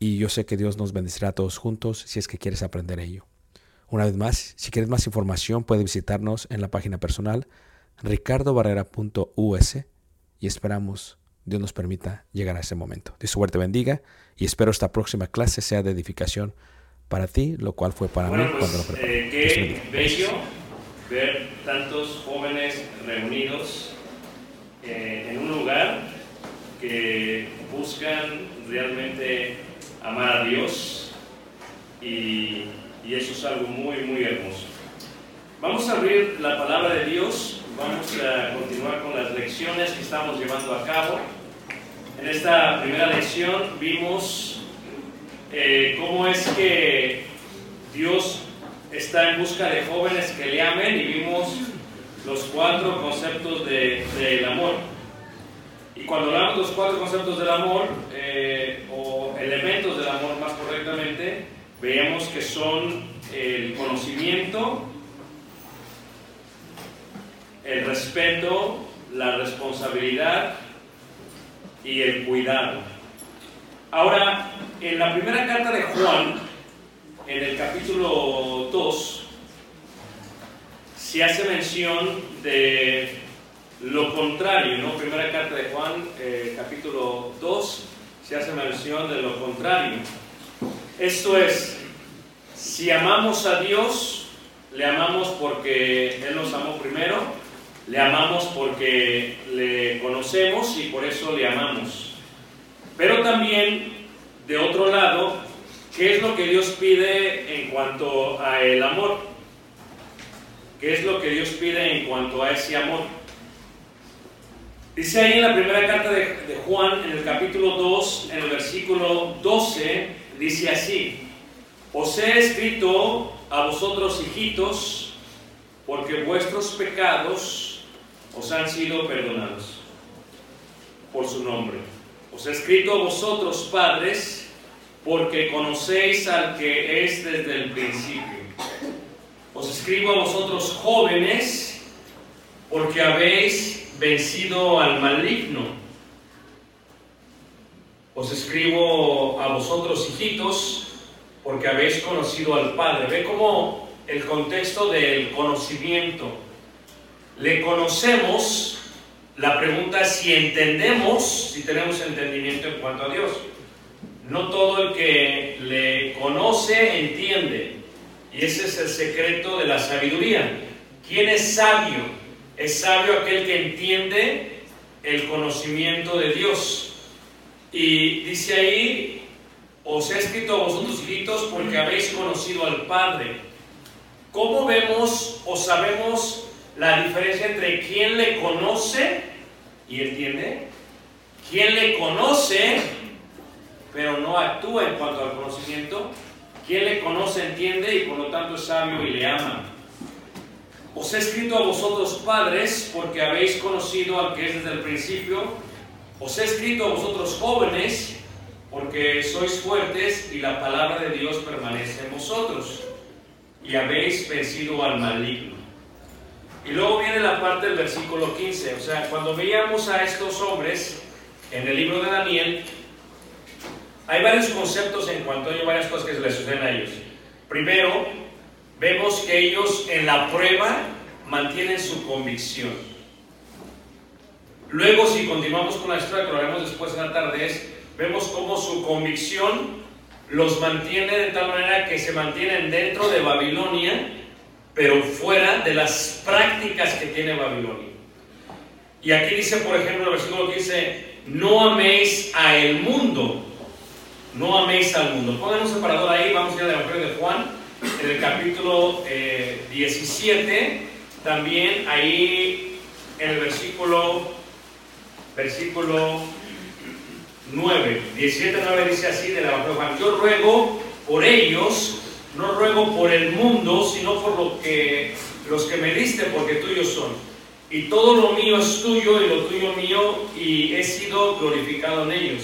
y yo sé que Dios nos bendecirá a todos juntos si es que quieres aprender ello. Una vez más, si quieres más información, puedes visitarnos en la página personal ricardobarrera.us y esperamos Dios nos permita llegar a ese momento. Dios suerte bendiga y espero esta próxima clase sea de edificación para ti, lo cual fue para Bueno, mí pues, cuando lo preparé. eh, qué bello ver tantos jóvenes reunidos eh, en un lugar que buscan realmente amar a Dios y, y eso es algo muy, muy hermoso. Vamos a abrir la palabra de Dios, vamos a continuar con las lecciones que estamos llevando a cabo. En esta primera lección vimos eh, cómo es que Dios está en busca de jóvenes que le amen y vimos los cuatro conceptos de- del amor. Y cuando hablamos de los cuatro conceptos del amor, eh, o elementos del amor más correctamente, veíamos que son el conocimiento, el respeto, la responsabilidad y el cuidado. Ahora, en la primera carta de Juan, en el capítulo 2, se hace mención de lo contrario, ¿no? Primera carta de Juan, eh, capítulo 2, se hace mención de lo contrario. Esto es, si amamos a Dios, le amamos porque Él nos amó primero, le amamos porque le conocemos y por eso le amamos. Pero también, de otro lado, ¿qué es lo que Dios pide en cuanto a el amor? ¿Qué es lo que Dios pide en cuanto a ese amor? Dice ahí en la primera carta de, Juan, en el capítulo 2, en el versículo 12, dice así, os he escrito a vosotros hijitos, porque vuestros pecados os han sido perdonados por su nombre. Os he escrito a vosotros padres, porque conocéis al que es desde el principio. Os escribo a vosotros jóvenes, porque habéis vencido al maligno. Os escribo a vosotros, hijitos, porque habéis conocido al Padre. Ve cómo el contexto del conocimiento. Le conocemos, la pregunta es si entendemos, si tenemos entendimiento en cuanto a Dios. No todo el que le conoce entiende. Y ese es el secreto de la sabiduría. ¿Quién es sabio? Es sabio aquel que entiende el conocimiento de Dios. Y dice ahí, os he escrito a vosotros hijitos porque habéis conocido al Padre. ¿Cómo vemos o sabemos la diferencia entre quien le conoce y entiende? Quien le conoce, pero no actúa en cuanto al conocimiento. Quien le conoce, entiende y por lo tanto es sabio y le ama. Os he escrito a vosotros padres porque habéis conocido al que es desde el principio. Os he escrito a vosotros jóvenes porque sois fuertes y la palabra de Dios permanece en vosotros y habéis vencido al maligno. Y luego viene la parte del versículo 15. O sea, cuando veíamos a estos hombres en el libro de Daniel, hay varios conceptos en cuanto a varias cosas que se les suceden a ellos. Primero, vemos que ellos en la prueba mantienen su convicción. Luego, si continuamos con la historia, que lo haremos después en la tarde, es, vemos cómo su convicción los mantiene de tal manera que se mantienen dentro de Babilonia, pero fuera de las prácticas que tiene Babilonia. Y aquí dice, por ejemplo, el versículo que dice, no améis a el mundo, no améis al mundo. Pongan un separador ahí, vamos a ir al Evangelio de Juan, en el capítulo eh, 17, también ahí en el versículo, versículo 9, 17, 9 dice así de la de Juan, yo ruego por ellos, no ruego por el mundo, sino por lo que, los que me diste, porque tuyos son. Y todo lo mío es tuyo y lo tuyo mío, y he sido glorificado en ellos.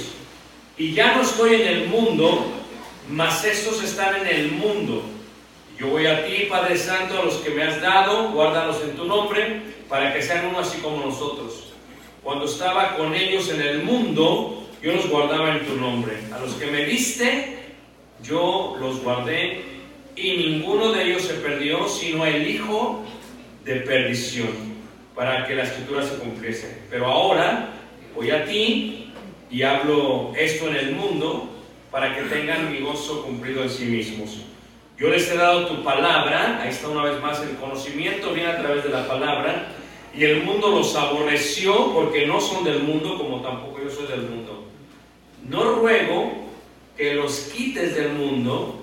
Y ya no estoy en el mundo, mas estos están en el mundo. Yo voy a ti, Padre Santo, a los que me has dado, guárdalos en tu nombre, para que sean uno así como nosotros. Cuando estaba con ellos en el mundo, yo los guardaba en tu nombre. A los que me diste, yo los guardé, y ninguno de ellos se perdió, sino el hijo de perdición, para que la escritura se cumpliese. Pero ahora voy a ti y hablo esto en el mundo, para que tengan mi gozo cumplido en sí mismos. Yo les he dado tu palabra, ahí está una vez más el conocimiento, viene a través de la palabra, y el mundo los aborreció porque no son del mundo como tampoco yo soy del mundo. No ruego que los quites del mundo,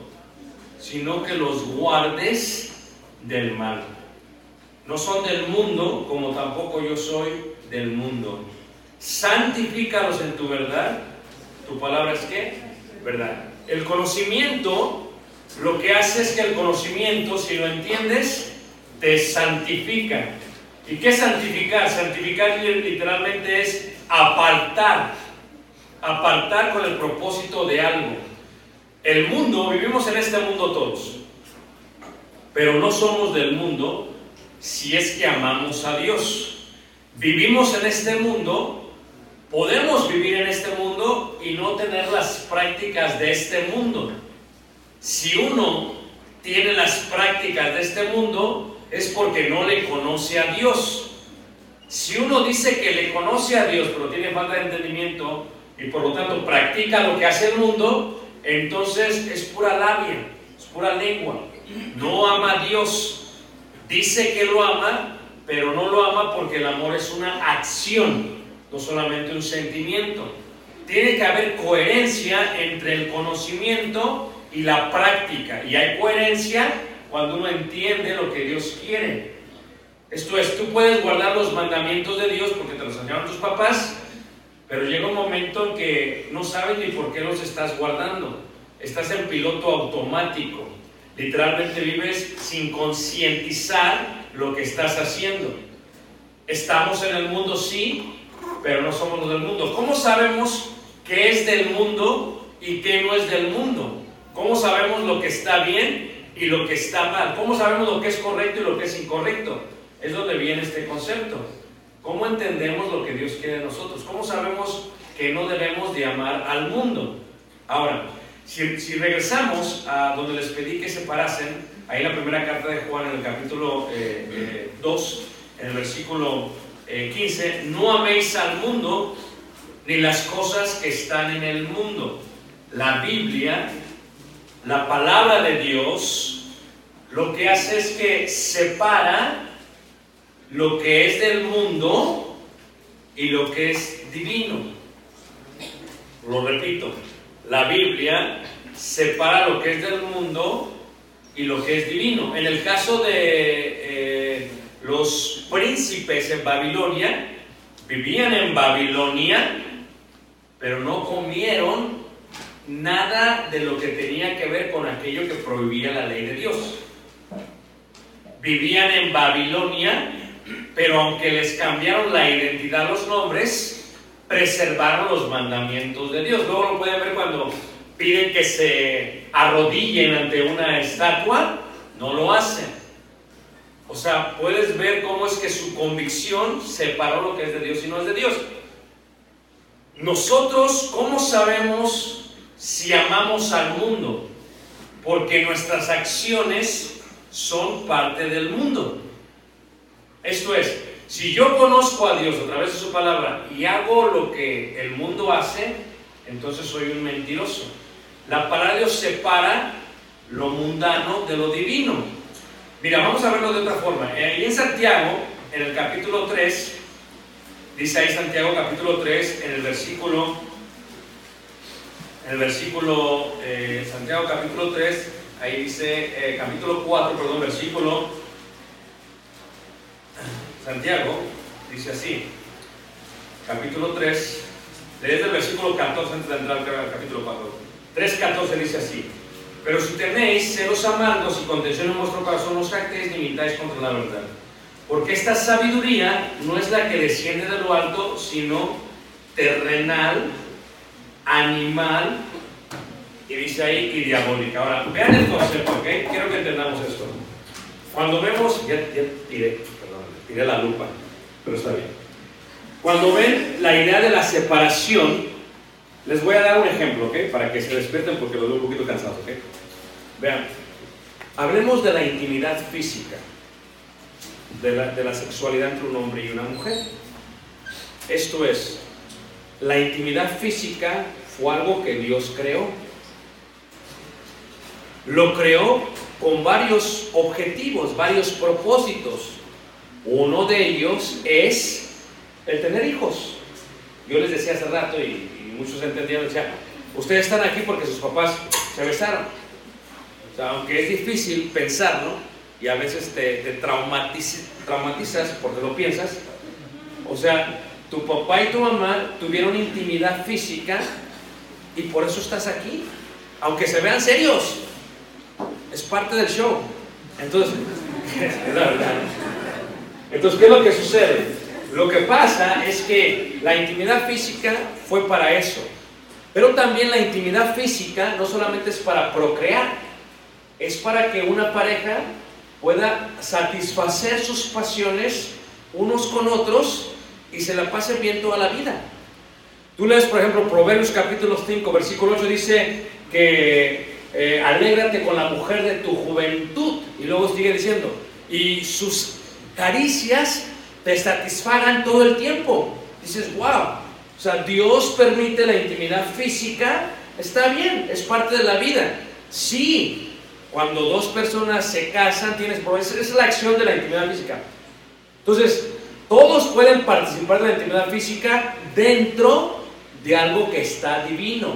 sino que los guardes del mal. No son del mundo como tampoco yo soy del mundo. Santifícalos en tu verdad. Tu palabra es qué? Verdad. El conocimiento lo que hace es que el conocimiento, si lo entiendes, te santifica. ¿Y qué es santificar? Santificar literalmente es apartar, apartar con el propósito de algo. El mundo, vivimos en este mundo todos, pero no somos del mundo si es que amamos a Dios. Vivimos en este mundo, podemos vivir en este mundo y no tener las prácticas de este mundo. Si uno tiene las prácticas de este mundo, es porque no le conoce a Dios. Si uno dice que le conoce a Dios, pero tiene falta de entendimiento, y por lo tanto practica lo que hace el mundo, entonces es pura labia, es pura lengua. No ama a Dios. Dice que lo ama, pero no lo ama porque el amor es una acción, no solamente un sentimiento. Tiene que haber coherencia entre el conocimiento y la práctica. Y hay coherencia cuando uno entiende lo que Dios quiere. Esto es, tú puedes guardar los mandamientos de Dios porque te los enseñaron tus papás, pero llega un momento en que no sabes ni por qué los estás guardando. Estás en piloto automático. Literalmente vives sin concientizar lo que estás haciendo. Estamos en el mundo, sí, pero no somos los del mundo. ¿Cómo sabemos qué es del mundo y qué no es del mundo? ¿Cómo sabemos lo que está bien y lo que está mal? ¿Cómo sabemos lo que es correcto y lo que es incorrecto? Es donde viene este concepto. ¿Cómo entendemos lo que Dios quiere de nosotros? ¿Cómo sabemos que no debemos de amar al mundo? Ahora, si, si regresamos a donde les pedí que se parasen, ahí la primera carta de Juan, en el capítulo 2, eh, eh, en el versículo eh, 15, no améis al mundo ni las cosas que están en el mundo. La Biblia, la palabra de Dios, lo que hace es que separa lo que es del mundo y lo que es divino. Lo repito, la Biblia separa lo que es del mundo y lo que es divino. En el caso de eh, los príncipes en Babilonia, vivían en Babilonia, pero no comieron nada de lo que tenía que ver con aquello que prohibía la ley de Dios. Vivían en Babilonia, pero aunque les cambiaron la identidad, los nombres, preservaron los mandamientos de Dios. Luego lo pueden ver cuando piden que se arrodillen ante una estatua, no lo hacen. O sea, puedes ver cómo es que su convicción separó lo que es de Dios y no es de Dios. Nosotros, ¿cómo sabemos si amamos al mundo? Porque nuestras acciones son parte del mundo. Esto es, si yo conozco a Dios a través de su palabra y hago lo que el mundo hace, entonces soy un mentiroso. La palabra de Dios separa lo mundano de lo divino. Mira, vamos a verlo de otra forma. Ahí en Santiago, en el capítulo 3, dice ahí Santiago capítulo 3, en el versículo, en el versículo, eh, Santiago capítulo 3, ahí dice, eh, capítulo 4, perdón, versículo, Santiago, dice así, capítulo 3, desde el versículo 14 antes de entrar al capítulo 4. 3.14 dice así, pero si tenéis celos amargos y contención en vuestro corazón, no os jactéis ni mintáis contra la verdad. Porque esta sabiduría no es la que desciende de lo alto, sino terrenal, animal, y dice ahí, y diabólica. Ahora, vean el concepto, ¿ok? Quiero que entendamos esto. Cuando vemos, ya, tiré, perdón, tiré la lupa, pero está bien. Cuando ven la idea de la separación, les voy a dar un ejemplo, ¿ok? Para que se despierten porque los veo un poquito cansados, ¿ok? Vean, hablemos de la intimidad física, de la, de la sexualidad entre un hombre y una mujer. Esto es, la intimidad física fue algo que Dios creó. Lo creó con varios objetivos, varios propósitos. Uno de ellos es el tener hijos. Yo les decía hace rato y, muchos entendieron, ustedes están aquí porque sus papás se besaron. O sea, aunque es difícil pensarlo y a veces te, te traumatiz- traumatizas porque lo piensas, o sea, tu papá y tu mamá tuvieron intimidad física y por eso estás aquí, aunque se vean serios. Es parte del show. Entonces. Entonces, ¿qué es lo que sucede? Lo que pasa es que la intimidad física fue para eso. Pero también la intimidad física no solamente es para procrear, es para que una pareja pueda satisfacer sus pasiones unos con otros y se la pase bien toda la vida. Tú lees, por ejemplo, Proverbios capítulo 5, versículo 8, dice que eh, alégrate con la mujer de tu juventud. Y luego sigue diciendo, y sus caricias te satisfagan todo el tiempo. Dices, wow. O sea, Dios permite la intimidad física, está bien, es parte de la vida. Sí, cuando dos personas se casan, tienes esa es la acción de la intimidad física. Entonces, todos pueden participar de la intimidad física dentro de algo que está divino,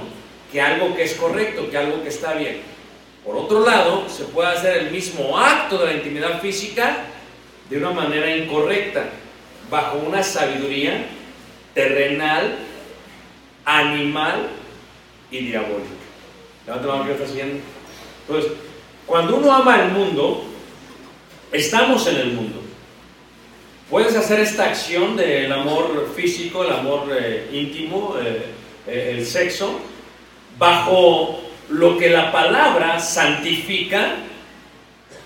que algo que es correcto, que algo que está bien. Por otro lado, se puede hacer el mismo acto de la intimidad física de una manera incorrecta, bajo una sabiduría terrenal, animal y diabólica. Levanta la mano que está siguiendo. Entonces, cuando uno ama el mundo, estamos en el mundo. Puedes hacer esta acción del amor físico, el amor eh, íntimo, eh, eh, el sexo, bajo lo que la palabra santifica,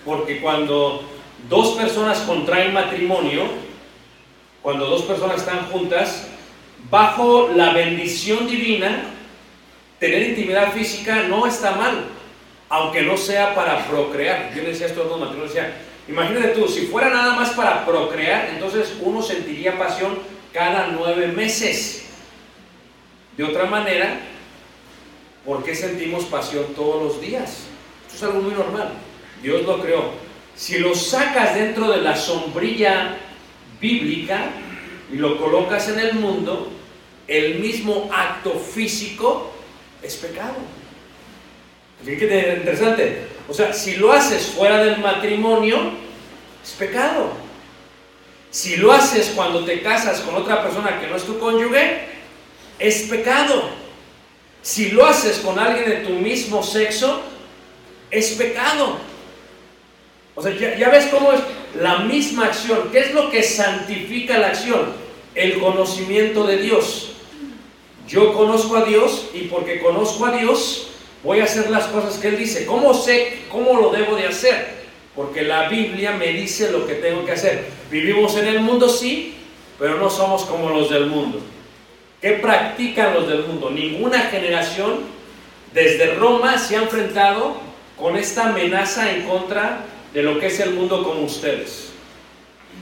porque cuando dos personas contraen matrimonio, cuando dos personas están juntas, bajo la bendición divina, tener intimidad física no está mal, aunque no sea para procrear. Yo decía esto a los matrimonios, decía, imagínate tú, si fuera nada más para procrear, entonces uno sentiría pasión cada nueve meses. De otra manera, ¿por qué sentimos pasión todos los días? Esto es algo muy normal. Dios lo creó. Si lo sacas dentro de la sombrilla bíblica y lo colocas en el mundo, el mismo acto físico es pecado. Fíjate qué interesante. O sea, si lo haces fuera del matrimonio, es pecado. Si lo haces cuando te casas con otra persona que no es tu cónyuge, es pecado. Si lo haces con alguien de tu mismo sexo, es pecado. O sea, ya, ves cómo es la misma acción. ¿Qué es lo que santifica la acción? El conocimiento de Dios. Yo conozco a Dios y porque conozco a Dios voy a hacer las cosas que Él dice. ¿Cómo sé cómo lo debo de hacer? Porque la Biblia me dice lo que tengo que hacer. Vivimos en el mundo, sí, pero no somos como los del mundo. ¿Qué practican los del mundo? Ninguna generación desde Roma se ha enfrentado con esta amenaza en contra de lo que es el mundo como ustedes,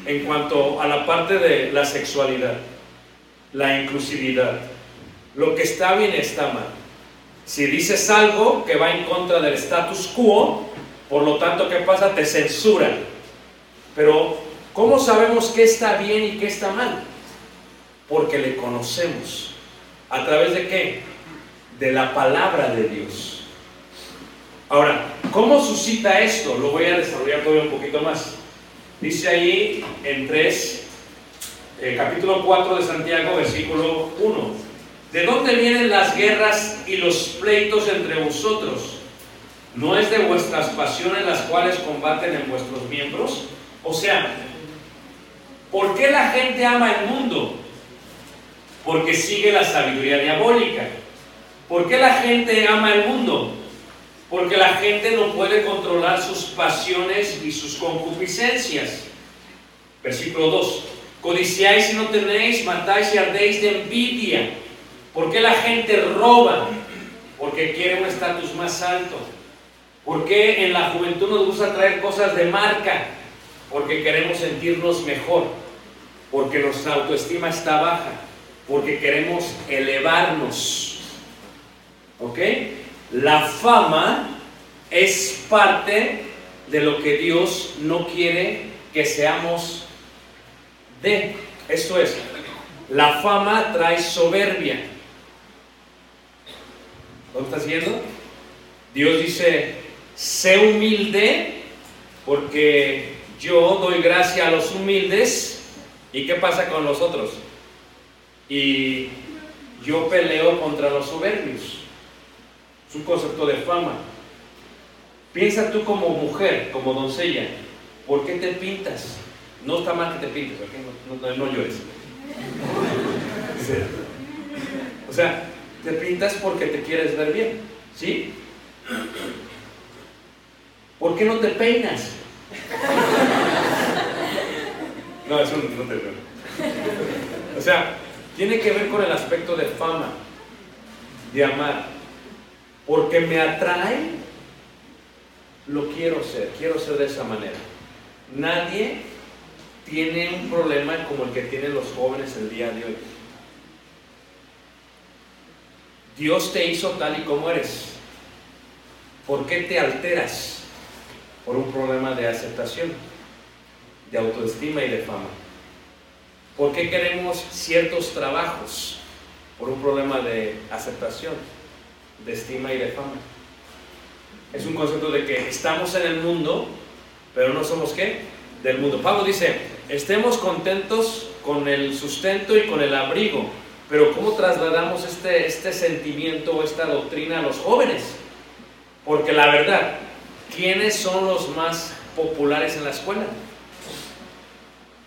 en cuanto a la parte de la sexualidad, la inclusividad. Lo que está bien está mal. Si dices algo que va en contra del status quo, por lo tanto, ¿qué pasa? Te censuran. Pero, ¿cómo sabemos qué está bien y qué está mal? Porque le conocemos. ¿A través de qué? De la palabra de Dios. Ahora, ¿cómo suscita esto? Lo voy a desarrollar todavía un poquito más. Dice ahí en 3, eh, capítulo 4 de Santiago, versículo 1. ¿De dónde vienen las guerras y los pleitos entre vosotros? ¿No es de vuestras pasiones las cuales combaten en vuestros miembros? O sea, ¿por qué la gente ama el mundo? Porque sigue la sabiduría diabólica. ¿Por qué la gente ama el mundo? Porque la gente no puede controlar sus pasiones y sus concupiscencias. Versículo 2. Codiciáis y no tenéis, matáis y ardéis de envidia. ¿Por qué la gente roba? Porque quiere un estatus más alto. ¿Por qué en la juventud nos gusta traer cosas de marca? Porque queremos sentirnos mejor. Porque nuestra autoestima está baja. Porque queremos elevarnos. ¿Ok? La fama es parte de lo que Dios no quiere que seamos de. Esto es, la fama trae soberbia. ¿Lo estás viendo? Dios dice, sé humilde porque yo doy gracia a los humildes. ¿Y qué pasa con los otros? Y yo peleo contra los soberbios. Es un concepto de fama. Piensa tú como mujer, como doncella, ¿por qué te pintas? No está mal que te pintes, ¿ok? No, no, no llores. O sea, te pintas porque te quieres ver bien, ¿sí? ¿Por qué no te peinas? No, eso no te veo. O sea, tiene que ver con el aspecto de fama, de amar. Porque me atrae, lo quiero ser, quiero ser de esa manera. Nadie tiene un problema como el que tienen los jóvenes el día de hoy. Dios te hizo tal y como eres. ¿Por qué te alteras? Por un problema de aceptación, de autoestima y de fama. ¿Por qué queremos ciertos trabajos? Por un problema de aceptación, de estima y de fama. Es un concepto de que estamos en el mundo, pero no somos qué? Del mundo. Pablo dice, estemos contentos con el sustento y con el abrigo, pero ¿cómo trasladamos este, este sentimiento esta doctrina a los jóvenes? Porque la verdad, ¿quiénes son los más populares en la escuela?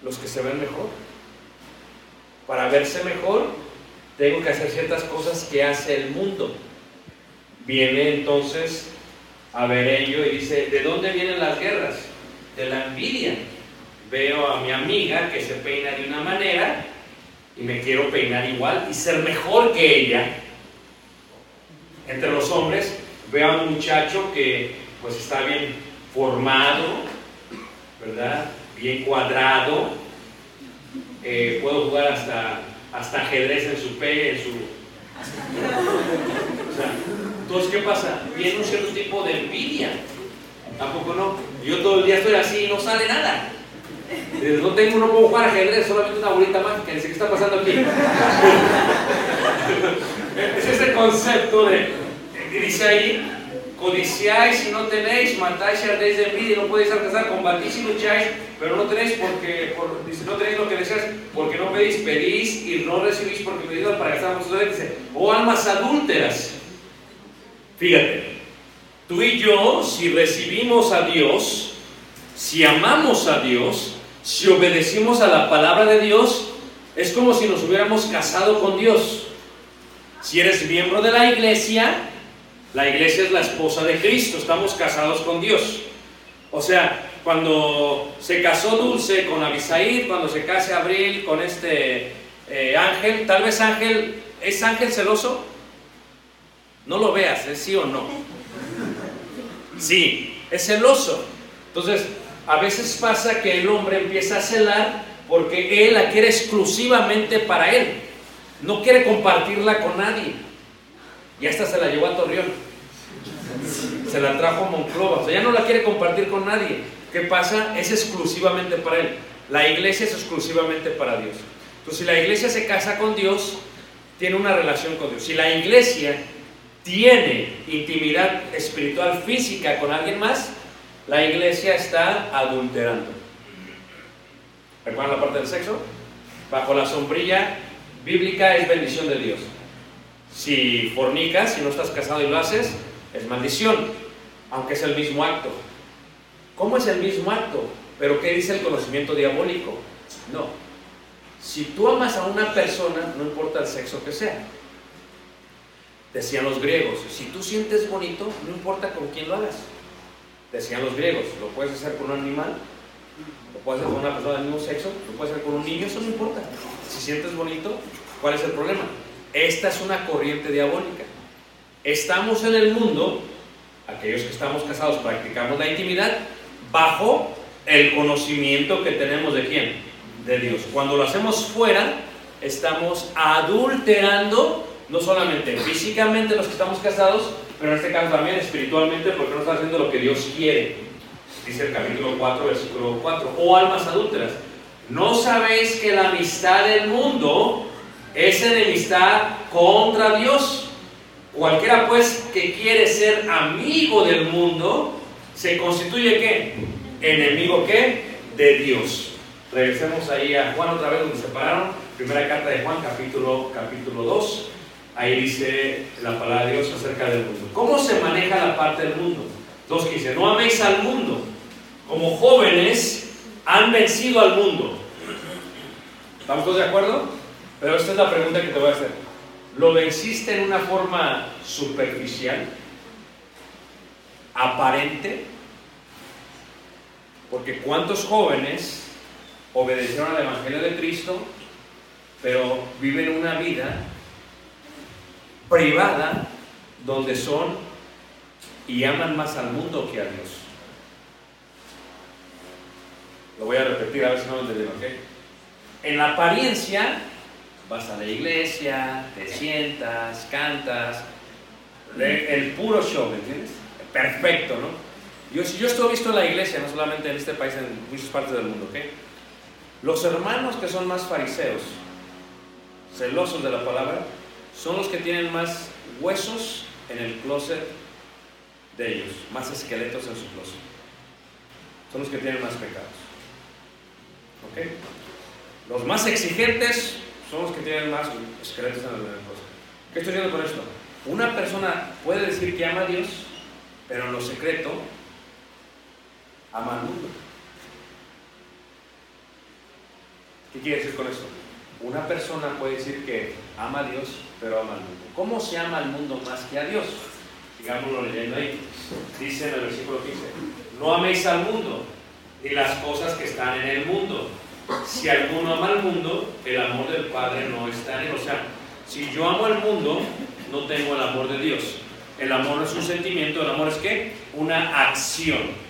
Los que se ven mejor. Para verse mejor, tengo que hacer ciertas cosas que hace el mundo. Viene entonces a ver ello y dice, ¿de dónde vienen las guerras? De la envidia. Veo a mi amiga que se peina de una manera y me quiero peinar igual y ser mejor que ella. Entre los hombres veo a un muchacho que pues está bien formado, ¿verdad? Bien cuadrado. Eh, puedo jugar hasta, hasta ajedrez en su pe, en su... Entonces, ¿qué pasa? Viene un cierto tipo de envidia. ¿Tampoco no? Yo todo el día estoy así y no sale nada. No tengo, no puedo jugar ajedrez, solamente una bolita mágica. Dice, ¿qué está pasando aquí? es ese concepto de, dice ahí, codiciáis y no tenéis, matáis y ardéis de envidia y no podéis alcanzar, combatís y lucháis, pero no tenéis porque, por, dice, no tenéis lo que deseáis, porque no pedís, pedís y no recibís porque pedís para gastar vosotros. Dice, oh almas adúlteras. Fíjate, tú y yo, si recibimos a Dios, si amamos a Dios, si obedecimos a la palabra de Dios, es como si nos hubiéramos casado con Dios. Si eres miembro de la iglesia, la iglesia es la esposa de Cristo, estamos casados con Dios. O sea, cuando se casó Dulce con Abisaid, cuando se case Abril con este eh, Ángel, tal vez Ángel, ¿es Ángel celoso? No lo veas, ¿es sí o no? Sí, es celoso. Entonces, a veces pasa que el hombre empieza a celar porque él la quiere exclusivamente para él. No quiere compartirla con nadie. Y hasta se la llevó a Torreón. Se la trajo a Monclova. O sea, ya no la quiere compartir con nadie. ¿Qué pasa? Es exclusivamente para él. La iglesia es exclusivamente para Dios. Entonces, si la iglesia se casa con Dios, tiene una relación con Dios. Si la iglesia tiene intimidad espiritual física con alguien más, la iglesia está adulterando. ¿Recuerdan la parte del sexo? Bajo la sombrilla bíblica es bendición de Dios. Si fornicas, si no estás casado y lo haces, es maldición, aunque es el mismo acto. ¿Cómo es el mismo acto? ¿Pero qué dice el conocimiento diabólico? No. Si tú amas a una persona, no importa el sexo que sea. Decían los griegos, si tú sientes bonito, no importa con quién lo hagas. Decían los griegos, lo puedes hacer con un animal, lo puedes hacer con una persona del mismo sexo, lo puedes hacer con un niño, eso no importa. Si sientes bonito, ¿cuál es el problema? Esta es una corriente diabólica. Estamos en el mundo, aquellos que estamos casados practicamos la intimidad, bajo el conocimiento que tenemos de quién? De Dios. Cuando lo hacemos fuera, estamos adulterando no solamente físicamente los que estamos casados, pero en este caso también espiritualmente, porque no está haciendo lo que Dios quiere. Dice el capítulo 4, versículo 4. O almas adúlteras, ¿no sabéis que la amistad del mundo es enemistad contra Dios? Cualquiera pues que quiere ser amigo del mundo, se constituye qué? Enemigo qué? De Dios. Regresemos ahí a Juan otra vez donde se pararon. Primera carta de Juan, capítulo, capítulo 2. Ahí dice la palabra de Dios acerca del mundo. ¿Cómo se maneja la parte del mundo? 2.15. No améis al mundo. Como jóvenes han vencido al mundo. ¿Estamos todos de acuerdo? Pero esta es la pregunta que te voy a hacer. ¿Lo venciste en una forma superficial? ¿Aparente? Porque ¿cuántos jóvenes obedecieron al Evangelio de Cristo, pero viven una vida privada donde son y aman más al mundo que a Dios. Lo voy a repetir a ver si no me entendieron, ¿ok? En la apariencia Vas a la iglesia, te sientas, cantas, el puro show, ¿me entiendes? Perfecto, ¿no? Yo, yo estoy visto en la iglesia, no solamente en este país, en muchas partes del mundo, ¿ok? Los hermanos que son más fariseos, celosos de la palabra, son los que tienen más huesos en el closet de ellos, más esqueletos en su closet. Son los que tienen más pecados. ¿Ok? Los más exigentes son los que tienen más esqueletos en el closet. ¿Qué estoy diciendo con esto? Una persona puede decir que ama a Dios, pero en lo secreto ama al mundo. ¿Qué quiere decir con esto? Una persona puede decir que ama a Dios, pero ama al mundo. ¿Cómo se ama al mundo más que a Dios? Digámoslo leyendo ahí. Dice en el versículo 15, no améis al mundo ni las cosas que están en el mundo. Si alguno ama al mundo, el amor del Padre no está en él. O sea, si yo amo al mundo, no tengo el amor de Dios. El amor no es un sentimiento, el amor es qué? Una acción.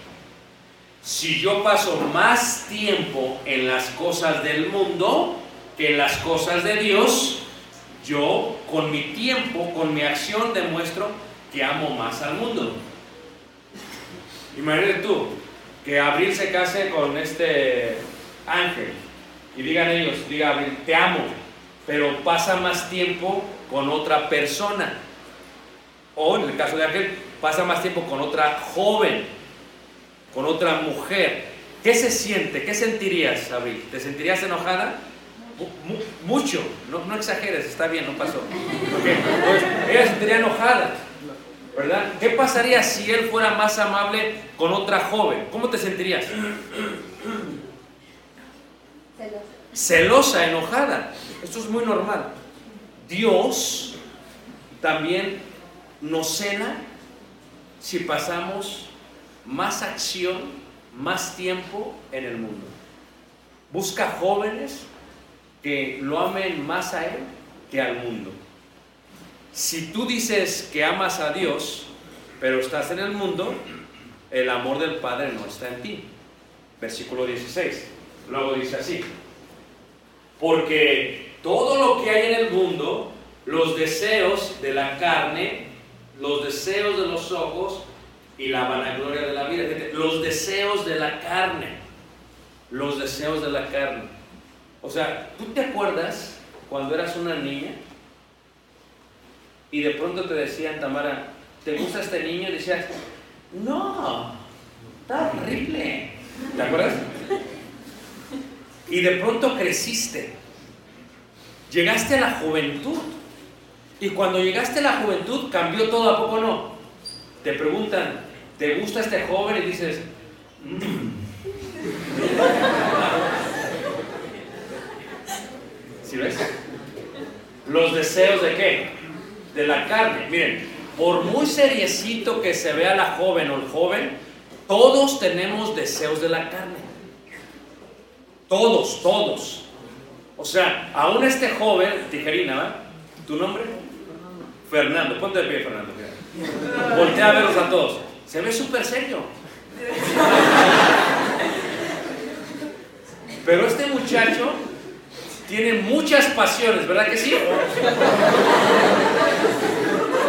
Si yo paso más tiempo en las cosas del mundo que en las cosas de Dios, yo con mi tiempo, con mi acción demuestro que amo más al mundo. Imagínate tú que Abril se case con este ángel y digan ellos, diga Abril, te amo, pero pasa más tiempo con otra persona. O en el caso de Ángel, pasa más tiempo con otra joven, con otra mujer. ¿Qué se siente? ¿Qué sentirías, Abril? ¿Te sentirías enojada? Mu- mu- mucho, no, no exageres, está bien, no pasó. Ok, entonces, ella se sentiría enojada, ¿verdad? ¿Qué pasaría si él fuera más amable con otra joven? ¿Cómo te sentirías? Celosa, enojada. Esto es muy normal. Dios también nos cena si pasamos más acción, más tiempo en el mundo. Busca jóvenes que lo amen más a Él que al mundo. Si tú dices que amas a Dios, pero estás en el mundo, el amor del Padre no está en ti. Versículo 16. Luego dice así. Porque todo lo que hay en el mundo, los deseos de la carne, los deseos de los ojos y la vanagloria de la vida, los deseos de la carne, los deseos de la carne. O sea, ¿tú te acuerdas cuando eras una niña y de pronto te decían, Tamara, ¿te gusta este niño? Y decías, no, está horrible. ¿Te acuerdas? Y de pronto creciste. Llegaste a la juventud. Y cuando llegaste a la juventud cambió todo, ¿a poco no? Te preguntan, ¿te gusta este joven? Y dices, "Mm". ¿Sí ves? Los deseos de qué? De la carne. Miren, por muy seriecito que se vea la joven o el joven, todos tenemos deseos de la carne. Todos, todos. O sea, aún este joven, tijerina, ¿va? ¿Tu nombre? Fernando, ponte de pie, Fernando. Voltea a verlos a todos. Se ve súper serio. Pero este muchacho tiene muchas pasiones, ¿verdad que sí?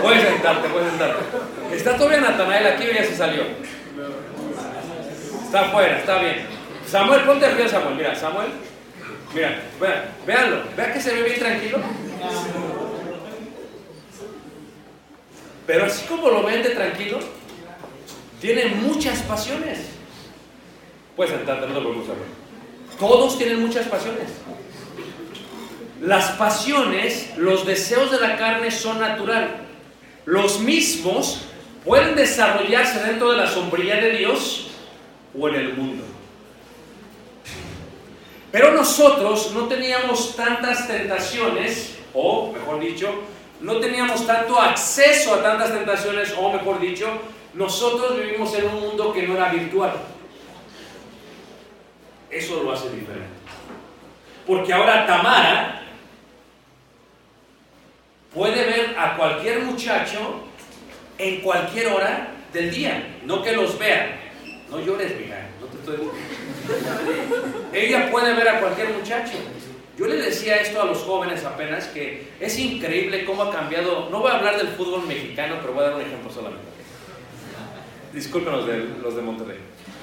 Puedes sentarte, puedes sentarte. ¿Está todavía Natanael aquí o ya se salió? Está afuera, está bien. Samuel, ponte aquí, Samuel. Mira, Samuel. Mira, vean, véanlo. Vean que se ve bien tranquilo. Pero así como lo ven de tranquilo, tiene muchas pasiones. Puedes sentarte, no te preocupes, Samuel. Todos tienen muchas pasiones. Las pasiones, los deseos de la carne son natural. Los mismos pueden desarrollarse dentro de la sombría de Dios o en el mundo. Pero nosotros no teníamos tantas tentaciones, o mejor dicho, no teníamos tanto acceso a tantas tentaciones, o mejor dicho, nosotros vivimos en un mundo que no era virtual. Eso lo hace diferente. Porque ahora Tamara puede ver a cualquier muchacho en cualquier hora del día, no que los vea. No llores, mija, no te estoy... Ella puede ver a cualquier muchacho. Yo le decía esto a los jóvenes apenas, que es increíble cómo ha cambiado, no voy a hablar del fútbol mexicano, pero voy a dar un ejemplo solamente. Disculpen los de, los de Monterrey.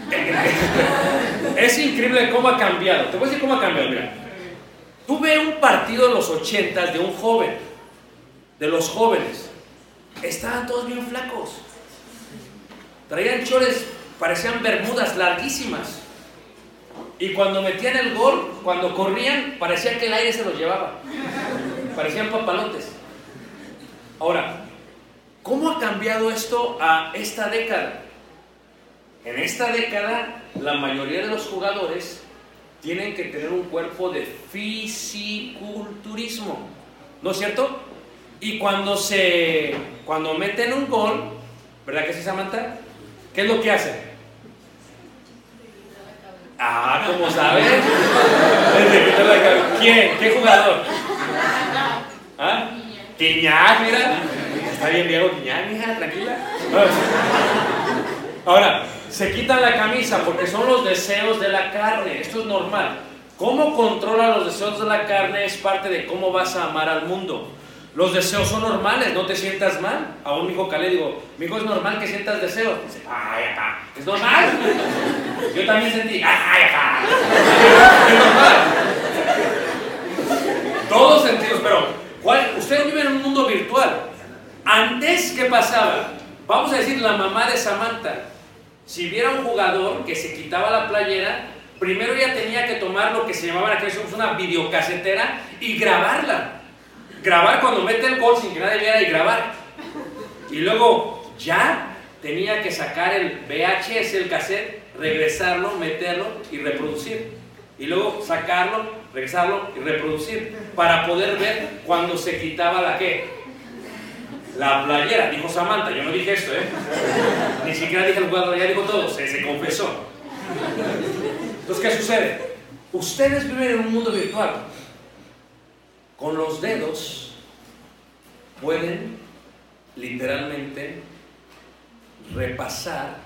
es increíble cómo ha cambiado. Te voy a decir cómo ha cambiado, mira. Tú ve un partido de los ochentas de un joven, de los jóvenes. Estaban todos bien flacos. Traían chores, parecían bermudas larguísimas. Y cuando metían el gol, cuando corrían, parecía que el aire se los llevaba. Parecían papalotes. Ahora, ¿cómo ha cambiado esto a esta década? En esta década, la mayoría de los jugadores tienen que tener un cuerpo de fisiculturismo. ¿No es cierto? Y cuando se cuando meten un gol, ¿verdad que sí, Samantha? ¿Qué es lo que hacen? Ah, ¿cómo sabes? ¿Quién? ¿Qué jugador? ¿Ah? Quiñac, mira. Está bien Diego Quiñac, mija, tranquila. Ahora, se quitan la camisa porque son los deseos de la carne. Esto es normal. Cómo controla los deseos de la carne es parte de cómo vas a amar al mundo. Los deseos son normales, no te sientas mal. A un hijo le digo, mi hijo es normal que sientas deseos. Dice, ay, acá, es normal. Yo también sentí, ay, acá. Es normal. Todos sentidos, pero ¿cuál? ustedes viven en un mundo virtual. Antes, ¿qué pasaba? Vamos a decir la mamá de Samantha. Si viera un jugador que se quitaba la playera, primero ella tenía que tomar lo que se llamaba en aquel una videocasetera y grabarla grabar cuando mete el gol sin que nadie viera y grabar. Y luego ya tenía que sacar el VHS, el cassette, regresarlo, meterlo y reproducir. Y luego sacarlo, regresarlo y reproducir. Para poder ver cuando se quitaba la qué. La playera, dijo Samantha, yo no dije esto, ¿eh? Ni siquiera dije el jugador, ya dijo todo, se, se confesó. Entonces, ¿qué sucede? Ustedes viven en un mundo virtual. Con los dedos pueden literalmente repasar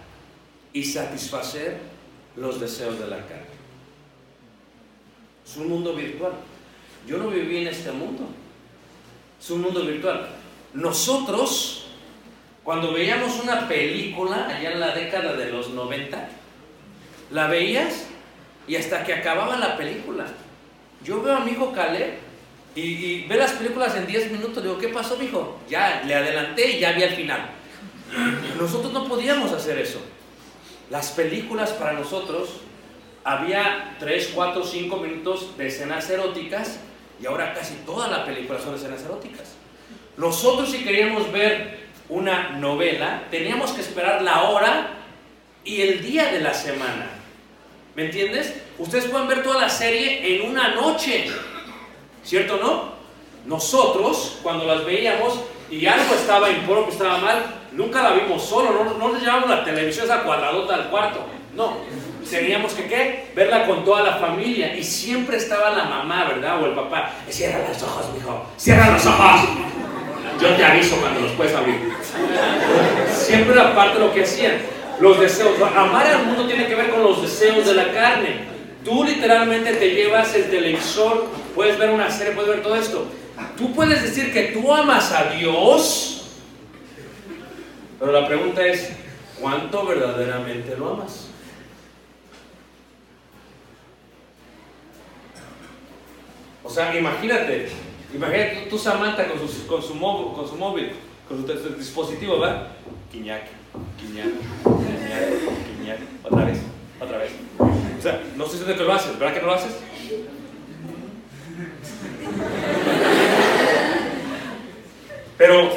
y satisfacer los deseos de la carne. Es un mundo virtual. Yo no viví en este mundo. Es un mundo virtual. Nosotros, cuando veíamos una película allá en la década de los 90, la veías y hasta que acababa la película. Yo veo a mi hijo Caleb y, ve las películas en 10 minutos. Digo, ¿qué pasó, mijo? Ya le adelanté y ya vi al final. Nosotros no podíamos hacer eso. Las películas para nosotros había 3, 4, 5 minutos de escenas eróticas y ahora casi toda la película son escenas eróticas. Nosotros si queríamos ver una novela, teníamos que esperar la hora y el día de la semana. ¿Me entiendes? Ustedes pueden ver toda la serie en una noche. ¿Cierto o no? Nosotros, cuando las veíamos y algo estaba impuro, que estaba mal, nunca la vimos solo, no, no nos llevamos la televisión esa cuadradota al cuarto. No, teníamos que ¿qué? verla con toda la familia y siempre estaba la mamá, ¿verdad? O el papá. Cierra los ojos, mijo. Cierra los ojos. Yo te aviso cuando los puedes abrir. Siempre era parte de lo que hacían. Los deseos. Amar al mundo tiene que ver con los deseos de la carne. Tú literalmente te llevas el televisor, puedes ver una serie, puedes ver todo esto. Tú puedes decir que tú amas a Dios, pero la pregunta es, ¿cuánto verdaderamente lo amas? O sea, imagínate, imagínate tú, Samantha con su, con su, móvil, con su móvil, con su, dispositivo, ¿verdad? Quiñac, quiñac, quiñac, quiñac, otra vez, otra vez. O sea, no sé si que lo haces, ¿verdad que no lo haces? Pero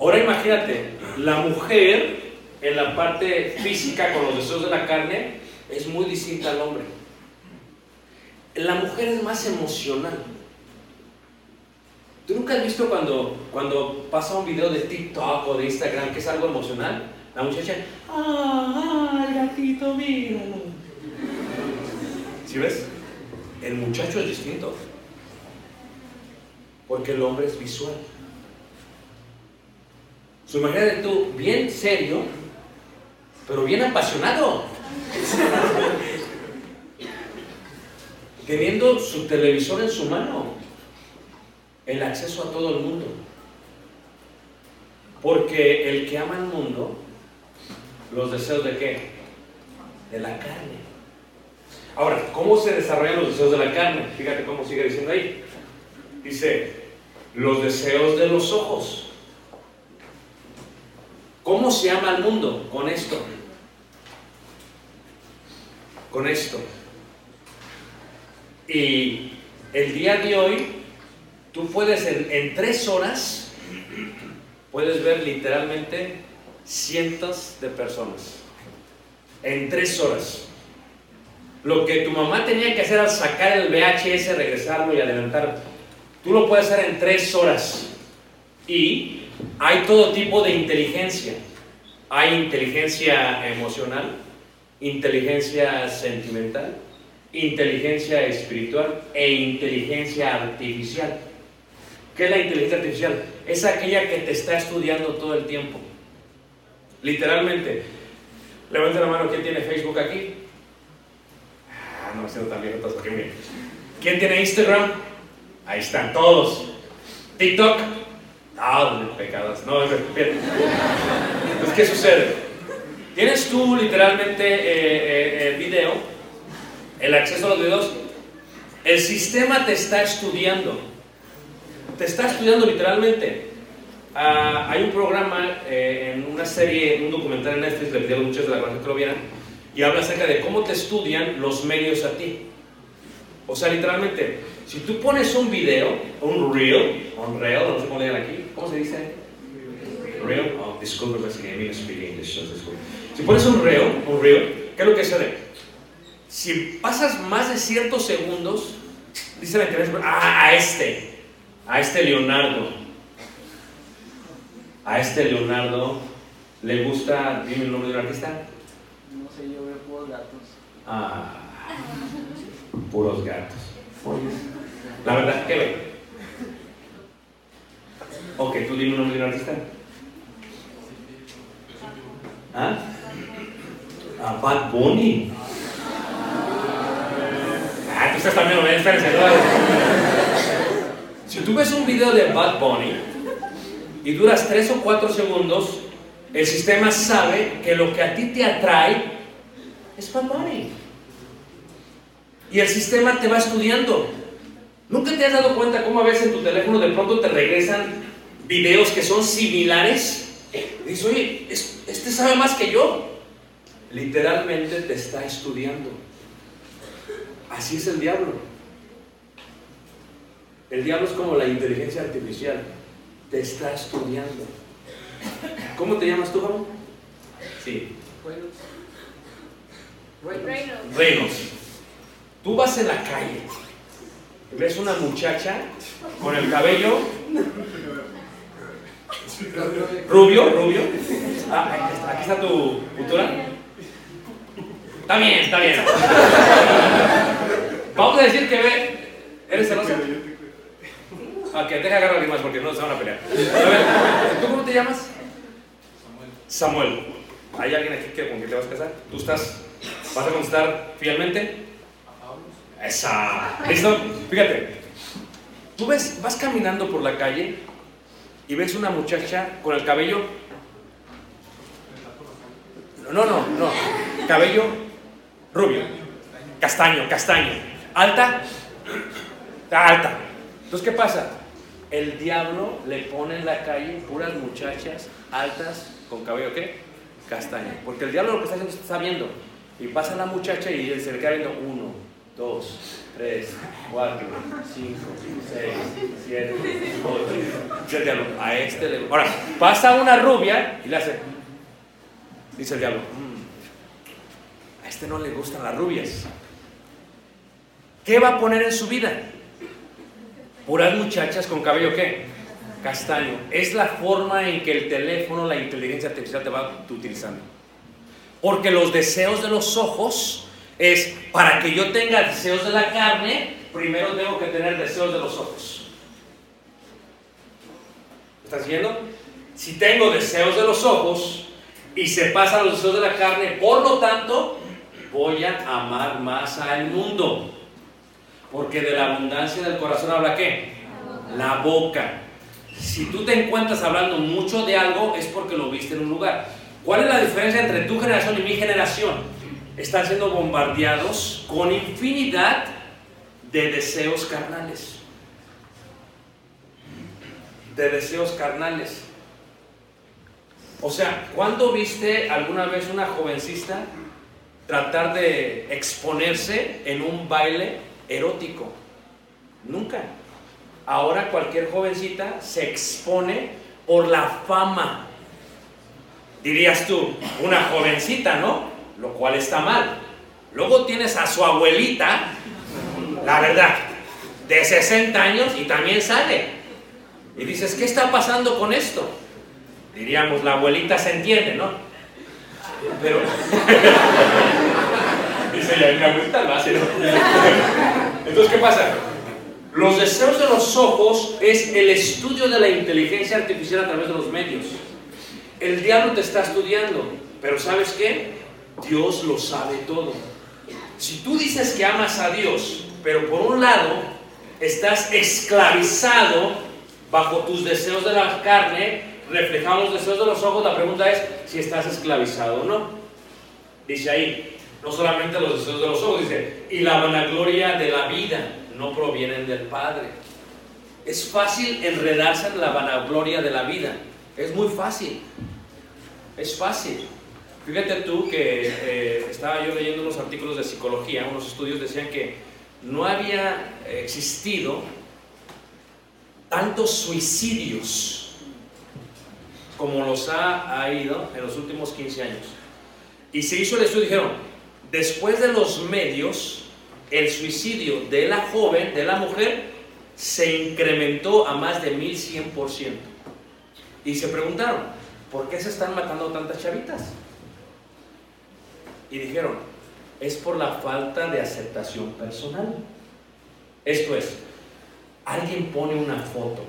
ahora imagínate, la mujer en la parte física con los deseos de la carne es muy distinta al hombre. La mujer es más emocional. ¿Tú nunca has visto cuando, cuando pasa un video de TikTok o de Instagram que es algo emocional? La muchacha, ¡ah, el gatito, míralo! ¿Sí ves? El muchacho es distinto. Porque el hombre es visual. Su imagínate tú, bien serio, pero bien apasionado. teniendo su televisor en su mano, el acceso a todo el mundo. Porque el que ama el mundo, los deseos de qué? De la carne. Ahora, ¿cómo se desarrollan los deseos de la carne? Fíjate cómo sigue diciendo ahí. Dice, los deseos de los ojos. ¿Cómo se ama al mundo? Con esto. Con esto. Y el día de hoy, tú puedes en, tres horas, puedes ver literalmente cientos de personas. En tres horas. Lo que tu mamá tenía que hacer al sacar el VHS, regresarlo y adelantarlo, tú lo puedes hacer en tres horas. Y hay todo tipo de inteligencia. Hay inteligencia emocional, inteligencia sentimental, inteligencia espiritual e inteligencia artificial. ¿Qué es la inteligencia artificial? Es aquella que te está estudiando todo el tiempo. Literalmente. Levanta la mano, ¿quién tiene Facebook aquí? Ah, no, siendo tan viejo. ¿Quién tiene Instagram? Ahí están todos. TikTok. Ah, pecados. No, es bien. ¿qué sucede? Tienes tú literalmente eh, eh, el video, el acceso a los videos. El sistema te está estudiando. Te está estudiando literalmente. Ah, hay un programa eh, en una serie, un documental en Netflix, le pidieron muchos de la gente que lo vieran, y habla acerca de cómo te estudian los medios a ti. O sea, literalmente, si tú pones un video, un reel, un reel, no sé cómo le aquí, ¿cómo se dice? Reel, oh, disculpe, es que me speak English. Si pones un reel, un reel, ¿qué es lo que sucede? Si pasas más de ciertos segundos, dice la internet, ah, a este, a este Leonardo, a este Leonardo le gusta, dime el nombre de un artista. No sé, yo veo puros gatos. Ah, puros gatos. La verdad, ¿qué ve? Ok, tú dime un nombre de un artista. ¿Ah? Ah, Bad Bunny. Ah, tú estás también, espérense. Si tú ves un video de Bad Bunny y duras 3 o 4 segundos, el sistema sabe que lo que a ti te atrae es Bad Bunny. Y el sistema te va estudiando. ¿Nunca te has dado cuenta cómo a veces en tu teléfono de pronto te regresan videos que son similares? Y dices, oye, es- este sabe más que yo. Literalmente te está estudiando. Así es el diablo. El diablo es como la inteligencia artificial. Te está estudiando. ¿Cómo te llamas tú, Ramón? Sí. Reynolds. Reynolds. Tú vas en la calle y ves una muchacha con el cabello rubio, rubio. Ah, aquí está, tu cultura. Está bien, está bien. Vamos a decir que ve. ¿Eres celosa? Ok, deja agarrar a alguien más porque no se van a pelear. A ver, ¿tú cómo te llamas? Samuel. ¿Hay alguien aquí con quien te vas a casar? ¿Tú estás? ¿Vas a contestar fielmente? Esa. ¿Listo? Fíjate. Tú ves, vas caminando por la calle y ves una muchacha con el cabello. No, no, no. Cabello rubio. Castaño, castaño. Alta. Alta. Entonces, ¿qué pasa? El diablo le pone en la calle puras muchachas altas con cabello, ¿qué? Castaño. Porque el diablo lo que está haciendo está viendo. Y pasa la muchacha y se le queda viendo uno, dos, tres, cuatro, cinco, seis, siete, ocho. Dice el diablo, a este le. Ahora, pasa una rubia y le hace. Dice el diablo, "Mm, a este no le gustan las rubias. ¿Qué va a poner en su vida? Puras muchachas con cabello qué? Castaño. Es la forma en que el teléfono, la inteligencia artificial te va utilizando. Porque los deseos de los ojos es para que yo tenga deseos de la carne, primero tengo que tener deseos de los ojos. ¿Estás viendo? Si tengo deseos de los ojos y se pasan los deseos de la carne, por lo tanto, voy a amar más al mundo. Porque de la abundancia del corazón habla qué? La boca. Si tú te encuentras hablando mucho de algo es porque lo viste en un lugar. ¿Cuál es la diferencia entre tu generación y mi generación? Están siendo bombardeados con infinidad de deseos carnales. De deseos carnales. O sea, ¿cuándo viste alguna vez una jovencita tratar de exponerse en un baile erótico? Nunca. Ahora cualquier jovencita se expone por la fama. Dirías tú, una jovencita, ¿no? Lo cual está mal. Luego tienes a su abuelita, la verdad, de 60 años y también sale. Y dices, ¿qué está pasando con esto? Diríamos, la abuelita se entiende, ¿no? Pero... Dice, ya mi abuelita lo hace, ¿no? Entonces, ¿qué pasa? Los deseos de los ojos es el estudio de la inteligencia artificial a través de los medios. El diablo te está estudiando, pero ¿sabes qué? Dios lo sabe todo. Si tú dices que amas a Dios, pero por un lado estás esclavizado bajo tus deseos de la carne, reflejamos los deseos de los ojos, la pregunta es si estás esclavizado o no. Dice ahí, no solamente los deseos de los ojos, dice, y la vanagloria de la vida no provienen del Padre. Es fácil enredarse en la vanagloria de la vida. Es muy fácil. Es fácil. Fíjate tú que eh, estaba yo leyendo unos artículos de psicología, unos estudios decían que no había existido tantos suicidios como los ha habido en los últimos 15 años. Y se hizo el estudio y dijeron, después de los medios, el suicidio de la joven, de la mujer, se incrementó a más de 1100%. Y se preguntaron, ¿por qué se están matando tantas chavitas? Y dijeron, es por la falta de aceptación personal. Esto es, alguien pone una foto.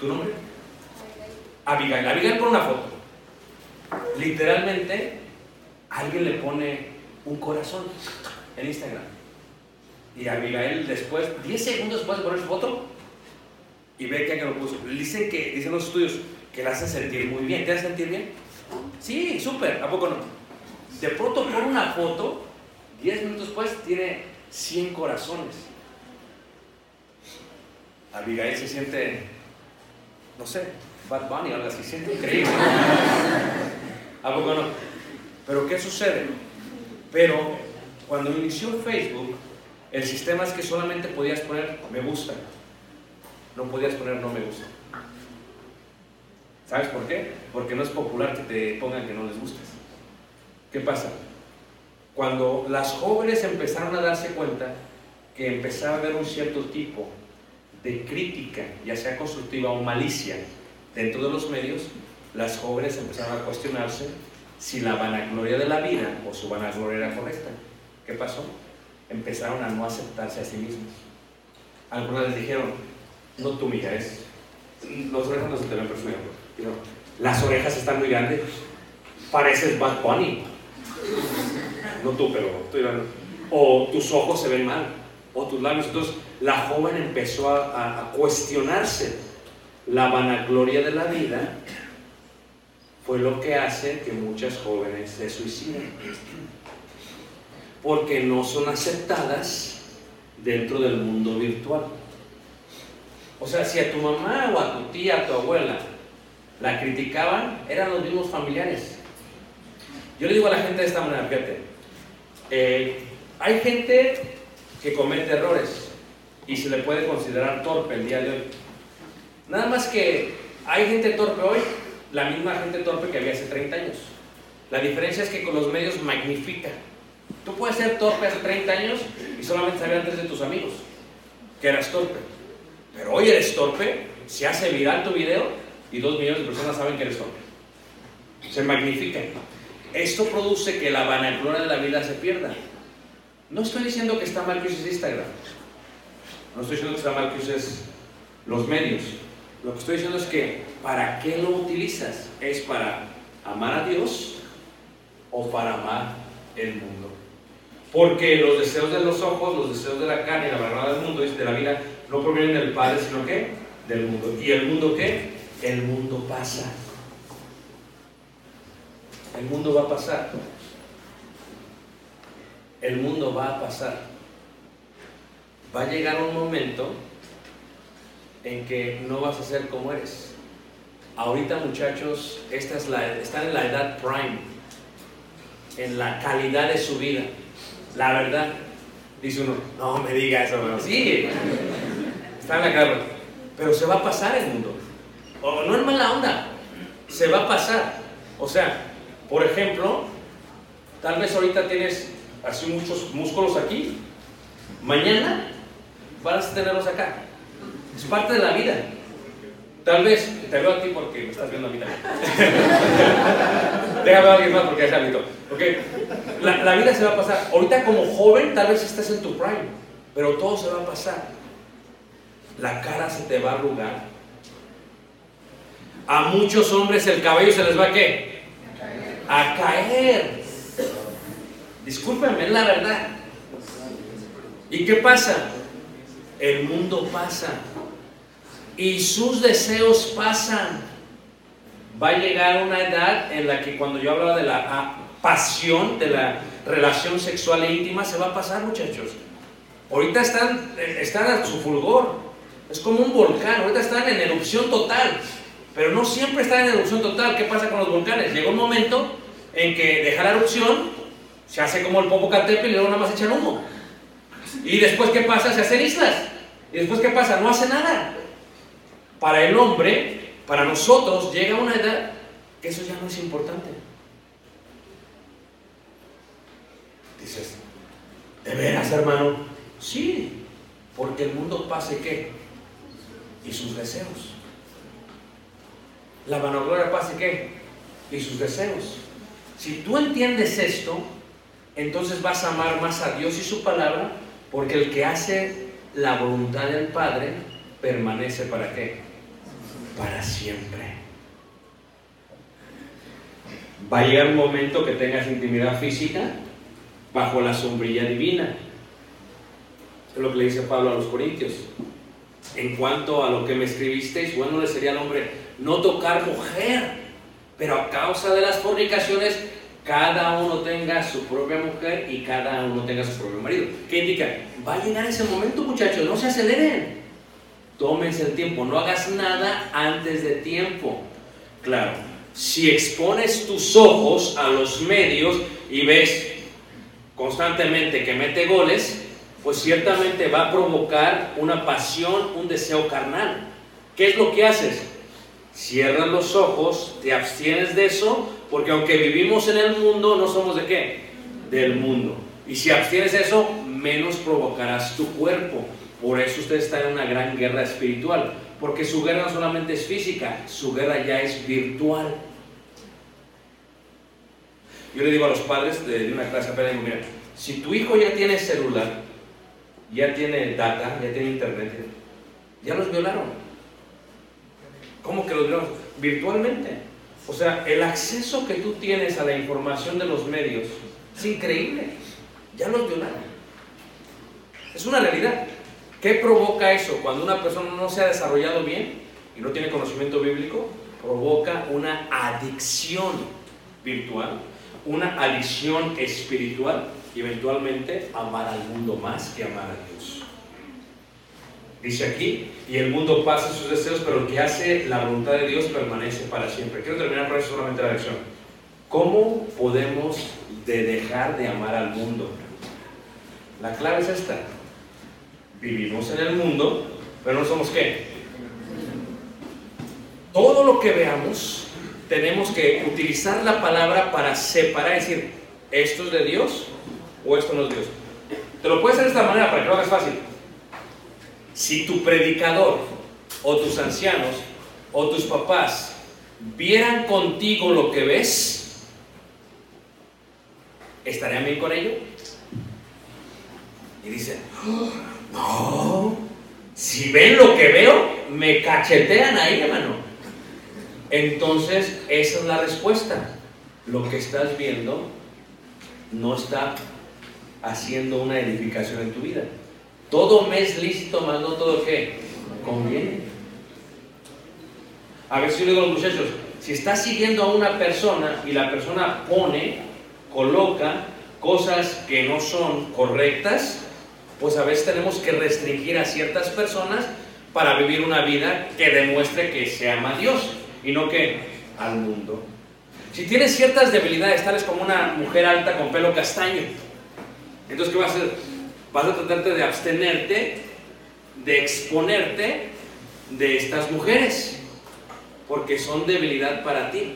¿Tu nombre? Abigail. Abigail pone una foto. Literalmente, alguien le pone un corazón en Instagram. Y Abigail después, 10 segundos después de poner su foto, y ve que alguien lo puso. Dicen que, dicen los estudios, que la hace sentir muy bien. ¿Te hace sentir bien? Sí, súper, ¿a poco no? De pronto pone una foto, 10 minutos después tiene 100 corazones. Abigail se siente, no sé, Bad Bunny o algo así, se siente increíble. ¿A poco no? Pero ¿qué sucede? Pero cuando inició Facebook, el sistema es que solamente podías poner me gusta, no podías poner no me gusta. ¿Sabes por qué? Porque no es popular que te pongan que no les gustes. ¿Qué pasa? Cuando las jóvenes empezaron a darse cuenta que empezaba a haber un cierto tipo de crítica, ya sea constructiva o malicia, dentro de los medios, las jóvenes empezaron a cuestionarse si la vanagloria de la vida o su vanagloria era correcta. ¿Qué pasó? Empezaron a no aceptarse a sí mismos. Algunas les dijeron, no tú, mija, es... Los orejas no se te ven perfecto. Las orejas están muy grandes. Pareces Bad Bunny. No tú, pero estoy hablando. O tus ojos se ven mal. O tus labios. Entonces, la joven empezó a, cuestionarse. La vanagloria de la vida fue lo que hace que muchas jóvenes se suiciden. Porque no son aceptadas dentro del mundo virtual. O sea, si a tu mamá o a tu tía, a tu abuela, la criticaban, eran los mismos familiares. Yo le digo a la gente de esta manera, fíjate, eh, hay gente que comete errores y se le puede considerar torpe el día de hoy. Nada más que hay gente torpe hoy, la misma gente torpe que había hace 30 años. La diferencia es que con los medios magnifica. Tú puedes ser torpe hace 30 años y solamente sabían tres de tus amigos que eras torpe. Pero hoy eres torpe, se hace viral tu video y dos millones de personas saben que eres torpe. Se magnifica. Esto produce que la vanagloria de la vida se pierda. No estoy diciendo que está mal que uses Instagram. No estoy diciendo que está mal que uses los medios. Lo que estoy diciendo es que ¿para qué lo utilizas? ¿Es para amar a Dios o para amar el mundo? Porque los deseos de los ojos, los deseos de la carne la verdad del mundo, de la vida, no provienen del Padre, sino que del mundo. ¿Y el mundo qué? El mundo pasa. El mundo va a pasar. El mundo va a pasar. Va a llegar un momento en que no vas a ser como eres. Ahorita muchachos, esta es la, están en la edad prime, en la calidad de su vida. La verdad, dice uno, no me diga eso, pero sí, está en la cara. Pero se va a pasar el mundo. O no es mala onda, se va a pasar. O sea, por ejemplo, tal vez ahorita tienes así muchos músculos aquí, mañana vas a tenerlos acá. Es parte de la vida. Tal vez, te veo a ti porque me estás viendo a mí también. Déjame a alguien más porque es hábito. ¿Ok? La, la vida se va a pasar. Ahorita como joven tal vez estés en tu prime, pero todo se va a pasar. La cara se te va a arrugar. A muchos hombres el cabello se les va a qué? A caer. Discúlpenme, es la verdad. ¿Y qué pasa? El mundo pasa y sus deseos pasan. Va a llegar una edad en la que cuando yo hablaba de la ah, pasión, de la relación sexual e íntima, se va a pasar, muchachos. Ahorita están, eh, están a su fulgor. Es como un volcán. Ahorita están en erupción total. Pero no siempre están en erupción total. ¿Qué pasa con los volcanes? Llega un momento en que deja la erupción, se hace como el Popocatépetl y luego nada más echan humo. Y después, ¿qué pasa? Se hacen islas. Y después, ¿qué pasa? No hace nada. Para el hombre, para nosotros, llega una edad que eso ya no es importante. Dices, ¿de veras, hermano? Sí, porque el mundo pasa y qué? Y sus deseos. La vanagloria pasa y qué? Y sus deseos. Si tú entiendes esto, entonces vas a amar más a Dios y su palabra, porque el que hace la voluntad del Padre permanece para qué? Para siempre. Va a llegar un momento que tengas intimidad física bajo la sombrilla divina. Es lo que le dice Pablo a los Corintios. En cuanto a lo que me escribisteis, bueno le sería al hombre no tocar mujer, pero a causa de las fornicaciones, cada uno tenga su propia mujer y cada uno tenga su propio marido. ¿Qué indica? Va a llegar ese momento, muchachos, no se aceleren. Tómense el tiempo, no hagas nada antes de tiempo. Claro, si expones tus ojos a los medios y ves constantemente que mete goles, pues ciertamente va a provocar una pasión, un deseo carnal. ¿Qué es lo que haces? Cierras los ojos, te abstienes de eso, porque aunque vivimos en el mundo, no somos de qué? Del mundo. Y si abstienes de eso, menos provocarás tu cuerpo. Por eso usted está en una gran guerra espiritual, porque su guerra no solamente es física, su guerra ya es virtual. Yo le digo a los padres de una clase apenas, digo, mira, si tu hijo ya tiene celular, ya tiene data, ya tiene internet, ya los violaron. ¿Cómo que los violaron? Virtualmente. O sea, el acceso que tú tienes a la información de los medios es increíble. Ya los violaron. Es una realidad. ¿Qué provoca eso? Cuando una persona no se ha desarrollado bien y no tiene conocimiento bíblico, provoca una adicción virtual, una adicción espiritual y eventualmente amar al mundo más que amar a Dios. Dice aquí, y el mundo pasa sus deseos, pero el que hace la voluntad de Dios permanece para siempre. Quiero terminar por eso solamente la lección. ¿Cómo podemos de dejar de amar al mundo? La clave es esta. Vivimos en el mundo, pero no somos qué. Todo lo que veamos, tenemos que utilizar la palabra para separar, es decir, esto es de Dios o esto no es Dios. Te lo puedes hacer de esta manera para que lo hagas fácil. Si tu predicador o tus ancianos o tus papás vieran contigo lo que ves, ¿estarían bien con ello? Y dicen, "Oh, no, si ven lo que veo, me cachetean ahí, hermano. Entonces, esa es la respuesta. Lo que estás viendo no está haciendo una edificación en tu vida. Todo me es lícito, más no todo que conviene. A ver si yo digo a los muchachos, si estás siguiendo a una persona y la persona pone, coloca cosas que no son correctas, pues a veces tenemos que restringir a ciertas personas para vivir una vida que demuestre que se ama a Dios y no que al mundo. Si tienes ciertas debilidades, tales como una mujer alta con pelo castaño, entonces ¿qué vas a hacer? Vas a tratarte de abstenerte, de exponerte de estas mujeres, porque son debilidad para ti.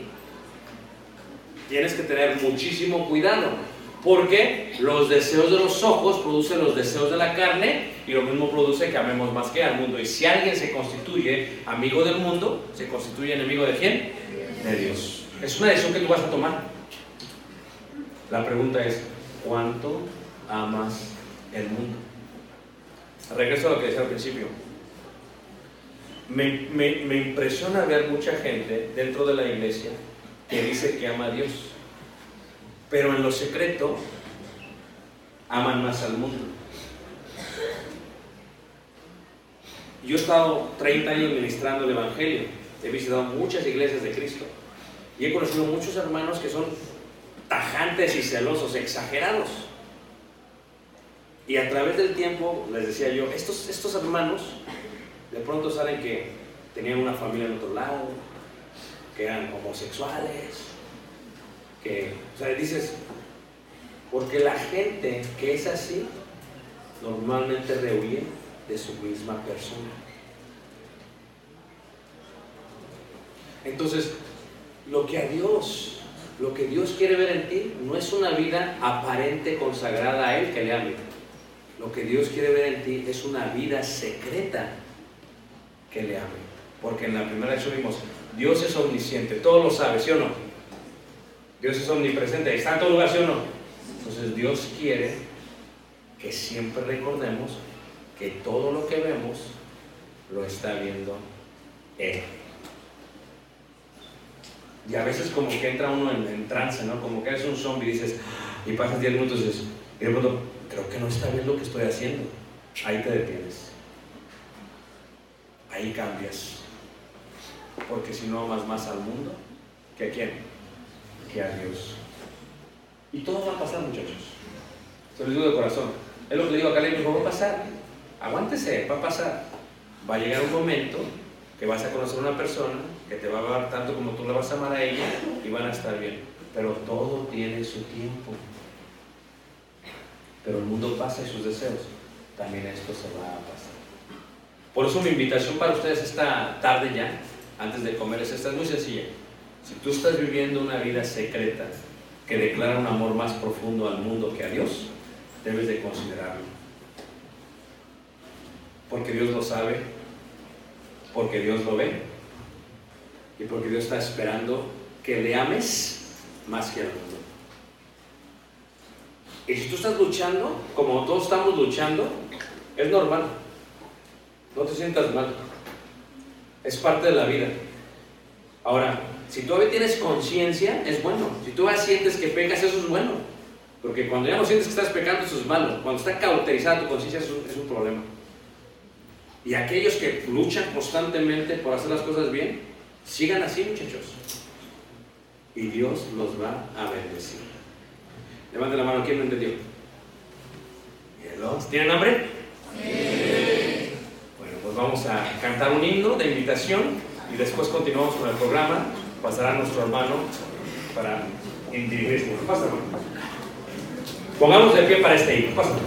Tienes que tener muchísimo cuidado, porque los deseos de los ojos producen los deseos de la carne y lo mismo produce que amemos más que al mundo. Y si alguien se constituye amigo del mundo, se constituye enemigo de quién? De Dios. Es una decisión que tú vas a tomar. La pregunta es, ¿cuánto amas el mundo? Regreso a lo que decía al principio. Me, me, me impresiona ver mucha gente dentro de la iglesia que dice que ama a Dios, pero en lo secreto aman más al mundo. Yo he estado 30 años ministrando el Evangelio, he visitado muchas iglesias de Cristo y he conocido muchos hermanos que son tajantes y celosos, exagerados. Y a través del tiempo, les decía yo, estos, estos hermanos de pronto salen que tenían una familia en otro lado, que eran homosexuales, que, o sea, dices, porque la gente que es así, normalmente rehuye de su misma persona. Entonces, lo que a Dios, lo que Dios quiere ver en ti, no es una vida aparente consagrada a Él que le ame. Lo que Dios quiere ver en ti es una vida secreta que le ame. Porque en la primera lección vimos, Dios es omnisciente, todo lo sabe, ¿sí o no? Dios es omnipresente, está en todo lugar, ¿sí o no? Entonces Dios quiere que siempre recordemos que todo lo que vemos lo está viendo Él. Y a veces como que entra uno en, en trance, ¿no? Como que eres un zombie y dices, y pasas 10 minutos y dices, y de pronto, creo que no está bien lo que estoy haciendo. Ahí te detienes. Ahí cambias. Porque si no amas más al mundo, ¿que a quién? Que a Dios. Y todo va a pasar, muchachos. Se los digo de corazón. Es lo que le digo a Caleb, dijo, va a pasar. Aguántese, va a pasar. Va a llegar un momento que vas a conocer a una persona que te va a amar tanto como tú la vas a amar a ella y van a estar bien. Pero todo tiene su tiempo. Pero el mundo pasa y sus deseos. También esto se va a pasar. Por eso mi invitación para ustedes esta tarde ya, antes de comer, es esta, es muy sencilla. Si tú estás viviendo una vida secreta que declara un amor más profundo al mundo que a Dios, debes de considerarlo. Porque Dios lo sabe, porque Dios lo ve y porque Dios está esperando que le ames más que al mundo. Y si tú estás luchando, como todos estamos luchando, es normal. No te sientas mal. Es parte de la vida. Ahora, si todavía tienes conciencia, es bueno. Si tú sientes que pecas, eso es bueno. Porque cuando ya no sientes que estás pecando, eso es malo. Cuando está cauterizada tu conciencia, es, es un problema. Y aquellos que luchan constantemente por hacer las cosas bien, sigan así, muchachos. Y Dios los va a bendecir. Levanten la mano, ¿quién no entendió? ¿Tienen hambre? Bueno, pues vamos a cantar un himno de invitación y después continuamos con el programa. Pasará nuestro hermano para dirigir este himno. Pásalo. Pongamos de pie para este himno. Pásalo.